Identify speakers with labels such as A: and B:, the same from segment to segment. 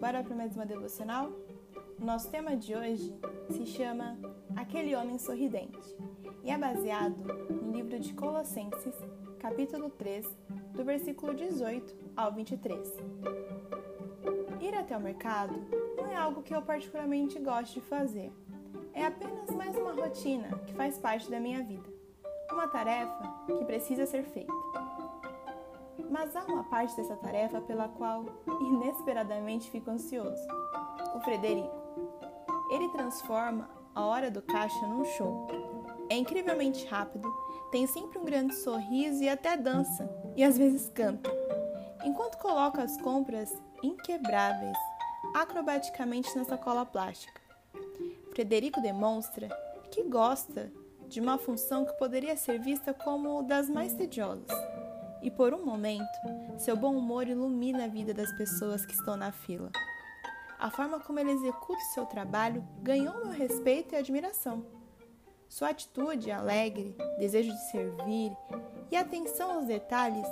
A: Bora para mais uma devocional? Nosso tema de hoje se chama Aquele Homem Sorridente e é baseado no livro de Colossenses, capítulo 3, do versículo 18 ao 23. Ir até o mercado não é algo que eu particularmente gosto de fazer. É apenas mais uma rotina que faz parte da minha vida. Uma tarefa que precisa ser feita. Mas há uma parte dessa tarefa pela qual inesperadamente fico ansioso: o Frederico. Ele transforma a hora do caixa num show. É incrivelmente rápido, tem sempre um grande sorriso e até dança, e às vezes canta. Enquanto coloca as compras inquebráveis acrobaticamente na sacola plástica. Frederico demonstra que gosta de uma função que poderia ser vista como das mais tediosas e por um momento, seu bom humor ilumina a vida das pessoas que estão na fila. A forma como ele executa o seu trabalho ganhou meu respeito e admiração. Sua atitude alegre, desejo de servir e atenção aos detalhes,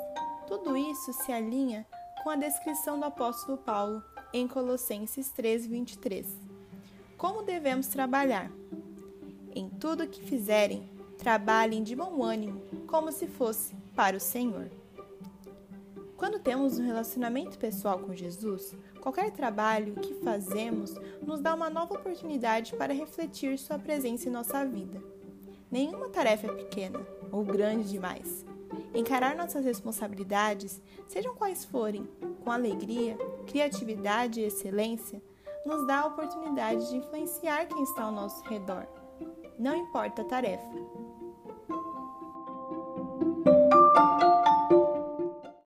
A: tudo isso se alinha com a descrição do apóstolo Paulo em Colossenses 3:23. Como devemos trabalhar? Em tudo que fizerem, trabalhem de bom ânimo, como se fosse para o Senhor. Quando temos um relacionamento pessoal com Jesus, qualquer trabalho que fazemos nos dá uma nova oportunidade para refletir Sua presença em nossa vida. Nenhuma tarefa é pequena ou grande demais. Encarar nossas responsabilidades, sejam quais forem, com alegria, criatividade e excelência, nos dá a oportunidade de influenciar quem está ao nosso redor. Não importa a tarefa,